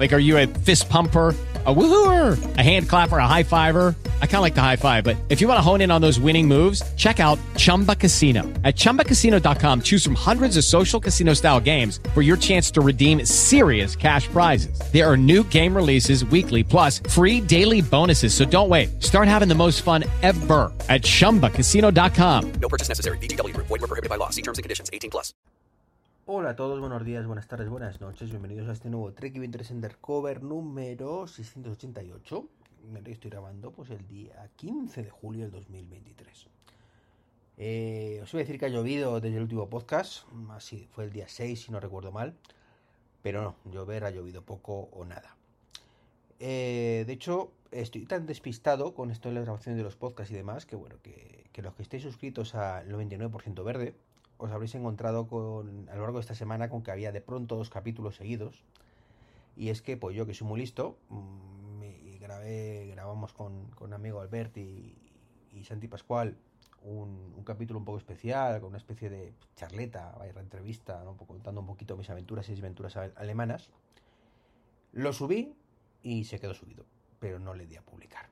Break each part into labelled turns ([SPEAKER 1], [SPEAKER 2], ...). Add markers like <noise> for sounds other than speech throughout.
[SPEAKER 1] Like, are you a fist pumper? A woohooer, a hand clapper, a high fiver. I kind of like the high five, but if you want to hone in on those winning moves, check out Chumba Casino. At chumbacasino.com, choose from hundreds of social casino style games for your chance to redeem serious cash prizes. There are new game releases weekly, plus free daily bonuses. So don't wait. Start having the most fun ever at chumbacasino.com.
[SPEAKER 2] No purchase necessary. BGW. Void were prohibited by law. See terms and conditions. 18 plus.
[SPEAKER 3] Hola a todos, buenos días, buenas tardes, buenas noches, bienvenidos a este nuevo Trek 23 Undercover número 688. Estoy grabando pues el día 15 de julio del 2023. Eh, os voy a decir que ha llovido desde el último podcast, así fue el día 6 si no recuerdo mal, pero no, llover ha llovido poco o nada. Eh, de hecho, estoy tan despistado con esto de la grabación de los podcasts y demás que bueno, que, que los que estéis suscritos al 99% verde, os habréis encontrado con, a lo largo de esta semana con que había de pronto dos capítulos seguidos. Y es que, pues yo que soy muy listo, mm, me grabé, grabamos con, con amigo Albert y, y Santi Pascual un, capítulo un poco especial, con una especie de charleta, vaya, entrevista, contando un poquito mis aventuras y aventuras alemanas. Lo subí y se quedó subido, pero no le di a publicar.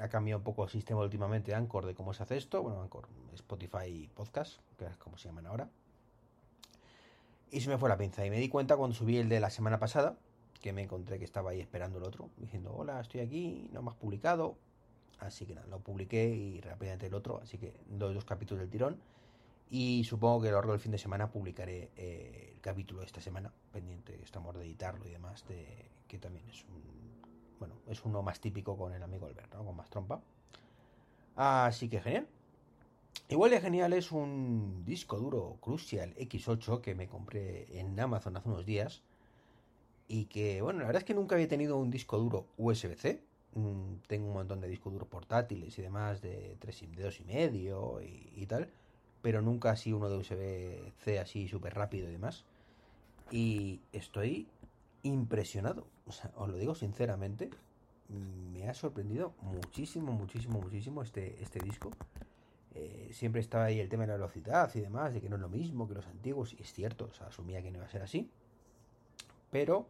[SPEAKER 3] Ha cambiado un poco el sistema últimamente Anchor de cómo se hace esto. Bueno, Anchor, Spotify Podcast, que es como se llaman ahora. Y se me fue la pinza. Y me di cuenta cuando subí el de la semana pasada, que me encontré que estaba ahí esperando el otro, diciendo, hola, estoy aquí, no me has publicado. Así que nada, lo publiqué y rápidamente el otro. Así que doy dos capítulos del tirón. Y supongo que a lo largo del fin de semana publicaré eh, el capítulo de esta semana, pendiente, estamos de editarlo y demás, de, que también es un bueno, es uno más típico con el amigo Albert, ¿no? Con más trompa. Así que genial. Igual de genial es un disco duro Crucial X8 que me compré en Amazon hace unos días. Y que, bueno, la verdad es que nunca había tenido un disco duro USB-C. Tengo un montón de discos duros portátiles y demás de 3 de 2 y medio y, y tal. Pero nunca así uno de USB-C así súper rápido y demás. Y estoy impresionado. O os lo digo sinceramente, me ha sorprendido muchísimo, muchísimo, muchísimo este, este disco. Eh, siempre estaba ahí el tema de la velocidad y demás, de que no es lo mismo que los antiguos, y es cierto, o sea, asumía que no iba a ser así. Pero,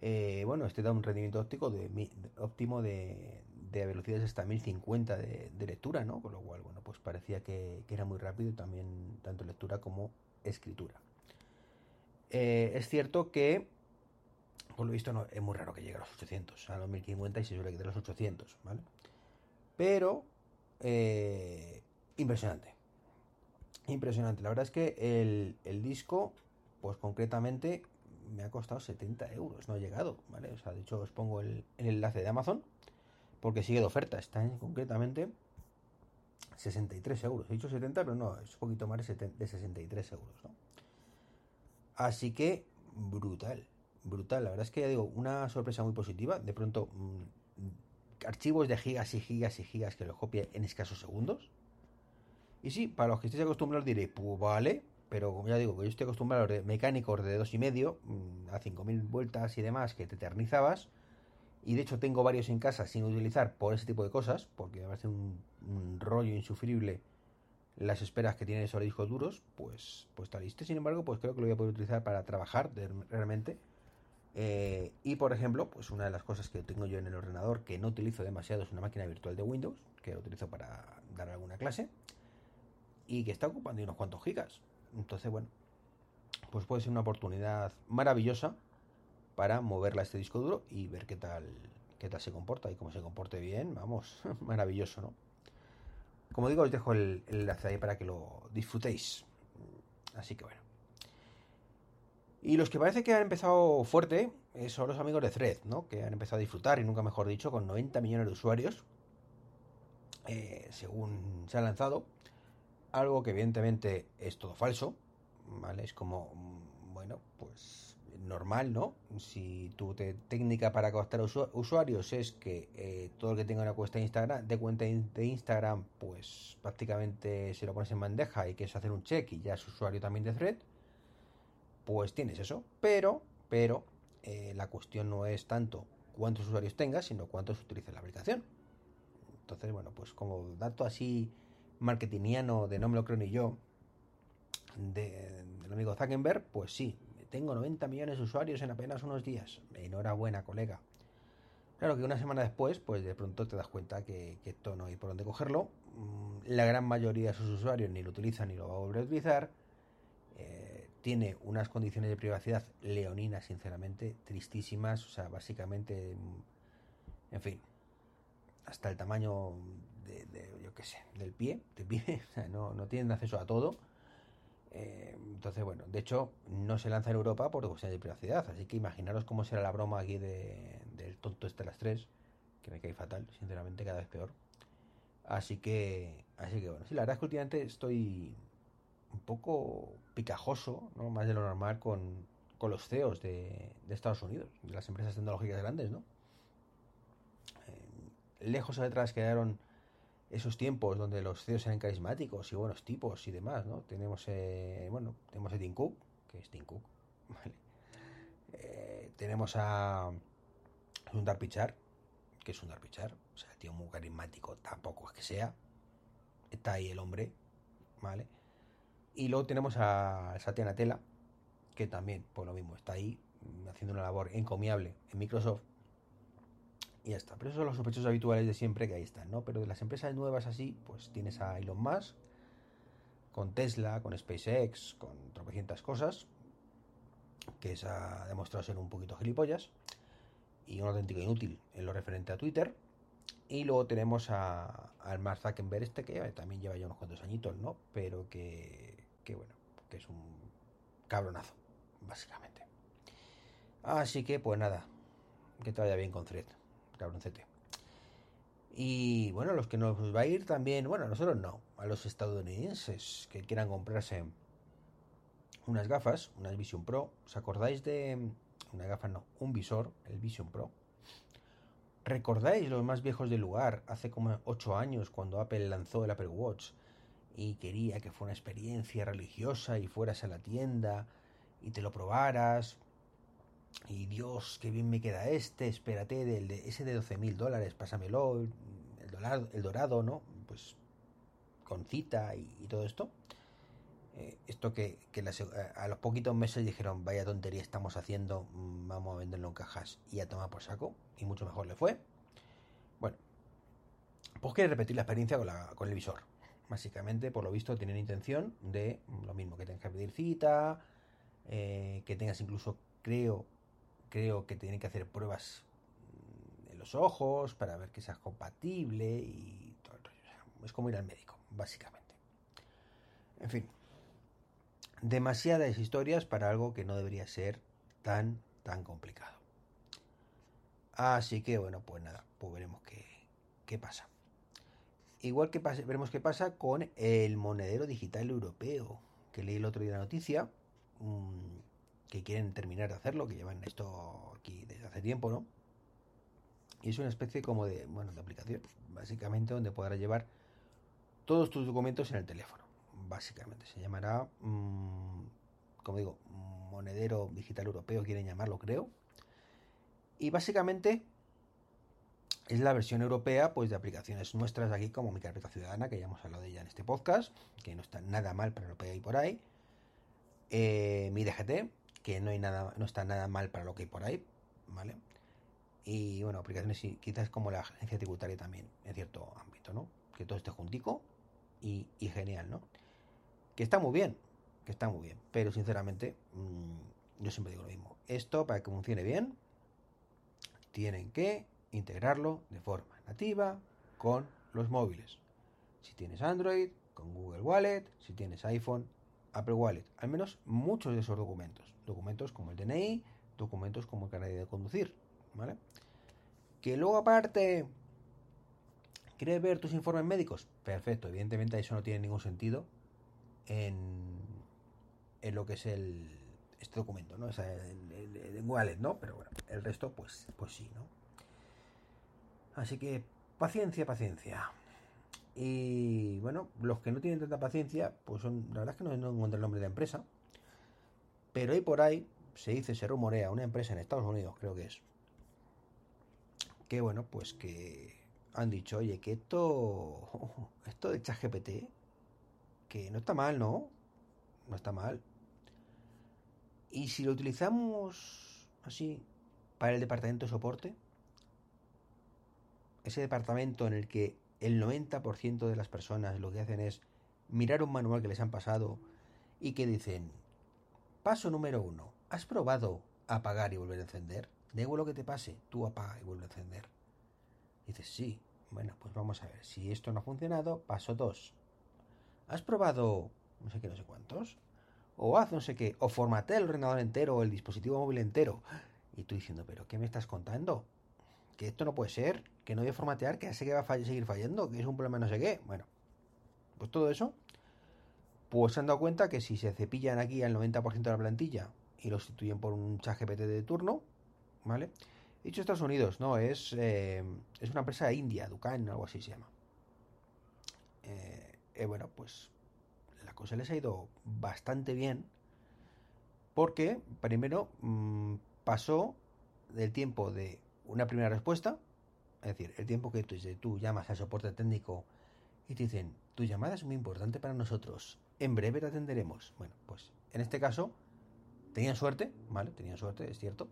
[SPEAKER 3] eh, bueno, este da un rendimiento óptico de, óptimo de, de velocidades hasta 1050 de, de, lectura, ¿no? Con lo cual, bueno, pues parecía que, que era muy rápido también, tanto lectura como escritura. Eh, es cierto que por lo visto no, es muy raro que llegue a los 800, a los 1050 y se suele quedar los 800, ¿vale? Pero, eh, impresionante. Impresionante. La verdad es que el, el, disco, pues concretamente, me ha costado 70 euros, no ha llegado, ¿vale? O sea, de hecho os pongo el, el enlace de Amazon, porque sigue de oferta, está en concretamente 63 euros. He dicho 70, pero no, es un poquito más de 63 euros, ¿no? Así que, brutal brutal. La verdad es que ya digo, una sorpresa muy positiva. De pronto, mmm, archivos de gigas y gigas y gigas que lo copie en escasos segundos. Y sí, para los que estéis acostumbrados diré, pues vale, pero como ya digo, que yo estoy acostumbrado a los mecánicos de dos y medio, a 5000 vueltas y demás, que te eternizabas. Y de hecho tengo varios en casa sin utilizar por ese tipo de cosas, porque me parece un, rollo insufrible las esperas que tienen esos discos duros, pues, pues está listo. Sin embargo, pues creo que lo voy a poder utilizar para trabajar realmente eh, y por ejemplo, pues una de las cosas que tengo yo en el ordenador que no utilizo demasiado es una máquina virtual de Windows, que lo utilizo para dar alguna clase, y que está ocupando unos cuantos gigas. Entonces, bueno, pues puede ser una oportunidad maravillosa para moverla a este disco duro y ver qué tal, qué tal se comporta. Y como se comporte bien, vamos, <laughs> maravilloso, ¿no? Como digo, os dejo el, el enlace ahí para que lo disfrutéis. Así que bueno. Y los que parece que han empezado fuerte eh, son los amigos de Thread, ¿no? Que han empezado a disfrutar, y nunca mejor dicho, con 90 millones de usuarios, eh, según se ha lanzado. Algo que evidentemente es todo falso, ¿vale? Es como, mm, bueno, pues normal, ¿no? Si tu técnica para captar usuarios es que eh, todo el que tenga una cuenta de Instagram, cuenta de Instagram, pues prácticamente se lo pones en bandeja y quieres hacer un check y ya es usuario también de Thread, pues tienes eso. Pero, pero, eh, la cuestión no es tanto cuántos usuarios tengas, sino cuántos utiliza la aplicación. Entonces, bueno, pues como dato así marketingiano de no me lo creo ni yo, de, de el amigo Zuckerberg, pues sí, tengo 90 millones de usuarios en apenas unos días. Enhorabuena, colega. Claro que una semana después, pues de pronto te das cuenta que, que esto no hay por dónde cogerlo. Mm, La gran mayoría de sus usuarios ni lo utilizan ni lo va a volver a utilizar. Tiene unas condiciones de privacidad leoninas, sinceramente, tristísimas. O sea, básicamente, mm, en fin, hasta el tamaño de, yo qué sé, del pie, de pie. <laughs> O sea, no, no tienen acceso a todo. Eh, entonces, bueno, de hecho, no se lanza en Europa por cuestiones de privacidad. Así que imaginaros cómo será la broma aquí de, del tonto este de las tres, que me cae fatal, sinceramente, cada vez peor. Así que, así que bueno, sí, la verdad es que últimamente estoy un poco picajoso, ¿no? más de lo normal, con, con los CEOs de, de, Estados Unidos, de las empresas tecnológicas grandes, ¿no? Eh, lejos atrás quedaron esos tiempos donde los CEOs eran carismáticos y buenos tipos y demás, ¿no? Tenemos, eh, bueno, tenemos a Tim Cook, que es Tim Cook, <laughs> ¿vale? Eh, tenemos a Sundar Pichar, que es Sundar Pichar, o sea, tío muy carismático, tampoco es que sea, está ahí el hombre, ¿vale? Y luego tenemos a Satya Nadella, que también, por lo mismo, está ahí haciendo una labor encomiable en Microsoft y ya está. Pero esos son los sospechosos habituales de siempre que ahí están, ¿no? Pero de las empresas nuevas así, pues tienes a Elon Musk, con Tesla, con SpaceX, con tropecientas cosas, que se ha demostrado ser un poquito gilipollas y un auténtico inútil en lo referente a Twitter. Y luego tenemos a, al Mark Zuckerberg este, que también lleva ya unos cuantos añitos, ¿no? Pero que, que bueno, que es un cabronazo, básicamente. Así que, pues nada, que te vaya bien con Thread cabroncete. Y bueno, los que nos va a ir también, bueno, a nosotros no, a los estadounidenses que quieran comprarse unas gafas, unas Vision Pro. ¿Os acordáis de una gafa? No, un visor, el Vision Pro. ¿Recordáis los más viejos del lugar? Hace como 8 años cuando Apple lanzó el Apple Watch y quería que fuera una experiencia religiosa y fueras a la tienda y te lo probaras y Dios, qué bien me queda este, espérate, del de, ese de 12 mil dólares, pásamelo, el el dorado, ¿no? Pues con cita y, todo esto. Eh, esto que, que las, a los poquitos meses dijeron, vaya tontería estamos haciendo, mm, vamos a venderlo en cajas y a tomar por saco, y mucho mejor le fue. Bueno, pues quiere repetir la experiencia con, la, con el visor. Básicamente, por lo visto, tienen intención de lo mismo, que tengas que pedir cita, eh, que tengas incluso, creo, creo que tienen que hacer pruebas en los ojos para ver que seas compatible y todo el rollo. Es como ir al médico, básicamente. En fin, demasiadas historias para algo que no debería ser tan, tan complicado. Así que bueno, pues nada, pues veremos qué, qué pasa. Igual que pase, veremos qué pasa con el monedero digital europeo, que leí el otro día la noticia. Mmm, que quieren terminar de hacerlo, que llevan esto aquí desde hace tiempo, ¿no? Y es una especie como de, bueno, de aplicación, básicamente donde podrás llevar todos tus documentos en el teléfono. Básicamente se llamará, mmm, como digo, monedero digital europeo, quieren llamarlo, creo. Y básicamente es la versión europea pues de aplicaciones nuestras aquí como mi carpeta ciudadana, que ya hemos hablado de ella en este podcast, que no está nada mal para lo que hay por ahí. Eh, mi DGT, que no hay nada, no está nada mal para lo que hay por ahí, ¿vale? Y bueno, aplicaciones quizás como la agencia tributaria también, en cierto ámbito, ¿no? Que todo esté juntico y, genial, ¿no? Que está muy bien, que está muy bien, pero sinceramente, mmm, yo siempre digo lo mismo. Esto, para que funcione bien, tienen que integrarlo de forma nativa con los móviles. Si tienes Android, con Google Wallet, si tienes iPhone, Apple Wallet, al menos muchos de esos documentos. Documentos como el DNI, documentos como el carnet de conducir, ¿vale? Que luego aparte, ¿quieres ver tus informes médicos? Perfecto, evidentemente eso no tiene ningún sentido en, en lo que es el, este documento, ¿no? O el, wallet, ¿no? Pero bueno, el resto, pues, pues sí, ¿no? Así que paciencia, paciencia. Y bueno, los que no tienen tanta paciencia, pues son, la verdad es que no, no el nombre de la empresa. Pero hay por ahí, se dice, se rumorea, una empresa en Estados Unidos, creo que es. Que bueno, pues que han dicho, oye, que esto, <laughs> esto de ChatGPT, que no está mal, ¿no? No está mal. Y si lo utilizamos así para el departamento de soporte, ese departamento en el que el 90% de las personas lo que hacen es mirar un manual que les han pasado y que dicen, paso número uno, ¿has probado apagar y volver a encender? Da igual lo que te pase, tú apaga y vuelve a encender. dices, sí, bueno, pues vamos a ver, si esto no ha funcionado, paso dos. ¿Has probado no sé qué, no sé cuántos? O haz no sé qué, o formatea el ordenador entero o el dispositivo móvil entero. Y tú diciendo, pero ¿qué me estás contando? Que esto no puede ser, que no voy a formatear, que ya sé que va a seguir fallando, que es un problema no sé qué. Bueno, pues todo eso, pues se han dado cuenta que si se cepillan aquí al 90% de la plantilla y lo sustituyen por un chat GPT de turno, ¿vale? Dicho Estados Unidos, no, es, eh, es una empresa india, Dukan, algo así se llama. Eh, eh, bueno, pues la cosa les ha ido bastante bien porque primero mm, pasó del tiempo de una primera respuesta, es decir, el tiempo que tú, llamas al soporte técnico y te dicen, tu llamada es muy importante para nosotros, en breve te atenderemos. Bueno, pues en este caso tenían suerte, ¿vale? Tenían suerte, es cierto.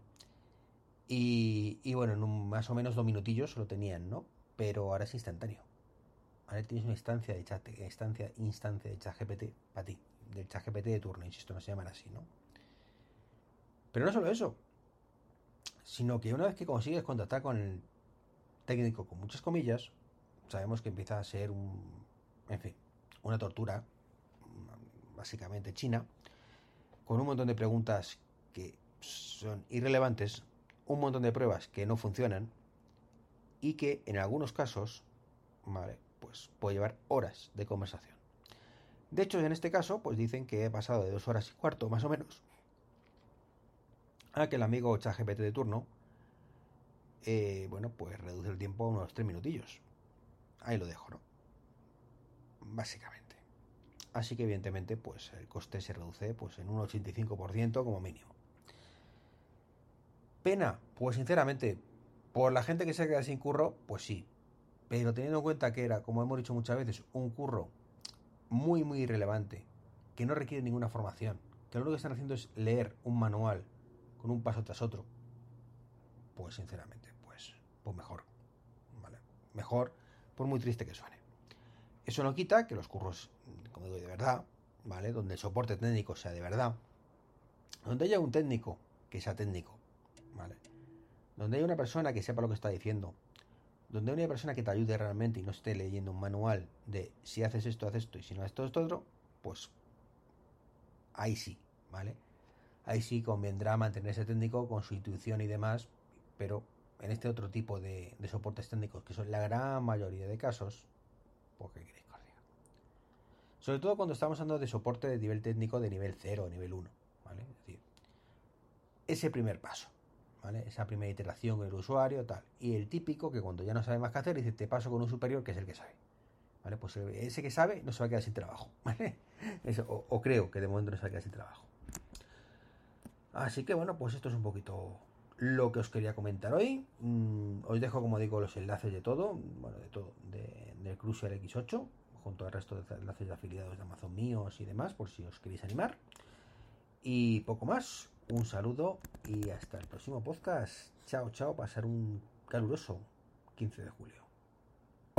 [SPEAKER 3] Y, bueno, en más o menos dos minutillos lo tenían, ¿no? Pero ahora es instantáneo. Ahora tienes una instancia de chat, instancia, instancia de chat GPT para ti, del chat GPT de turno, insisto, no se llaman así, ¿no? Pero no solo eso, sino que una vez que consigues contactar con el técnico, con muchas comillas, sabemos que empieza a ser un, en fin, una tortura, básicamente china, con un montón de preguntas que son irrelevantes un montón de pruebas que no funcionan y que en algunos casos, vale, pues puede llevar horas de conversación. De hecho, en este caso, pues dicen que he pasado de dos horas y cuarto, más o menos, a que el amigo ChatGPT de turno, eh, bueno, pues reduce el tiempo a unos tres minutillos. Ahí lo dejo, ¿no? Básicamente. Así que evidentemente, pues el coste se reduce pues en un 85% como mínimo. Pena, pues sinceramente, por la gente que se queda sin curro, pues sí. Pero teniendo en cuenta que era, como hemos dicho muchas veces, un curro muy, muy irrelevante, que no requiere ninguna formación, que lo único que están haciendo es leer un manual con un paso tras otro, pues sinceramente, pues, pues mejor. ¿vale? Mejor, por muy triste que suene. Eso no quita que los curros, como digo, de verdad, ¿vale? Donde el soporte técnico sea de verdad, donde haya un técnico que sea técnico, donde hay una persona que sepa lo que está diciendo, donde hay una persona que te ayude realmente y no esté leyendo un manual de si haces esto, haces esto y si no haces esto, esto otro, pues ahí sí, ¿vale? Ahí sí convendrá mantenerse técnico con su intuición y demás, pero en este otro tipo de, soportes técnicos, que son la gran mayoría de casos, pues qué queréis que Sobre todo cuando estamos hablando de soporte de nivel técnico de nivel 0 o nivel 1, ¿vale? Es decir, ese primer paso. Esa primera iteración con el usuario, tal. Y el típico que cuando ya no sabe más qué hacer, dice, te paso con un superior que es el que sabe. ¿Vale? Pues ese que sabe no se va a quedar sin trabajo. <laughs> o, creo que de momento no se va a quedar sin trabajo. Así que bueno, pues esto es un poquito lo que os quería comentar hoy. Mm, os dejo, como digo, los enlaces de todo, bueno, de todo, de, del Cruiser X8, junto al resto de enlaces de afiliados de Amazon míos y demás, por si os queréis animar. Y poco más. Un saludo y hasta el próximo podcast. Chao, chao. Pasar un caluroso 15 de julio.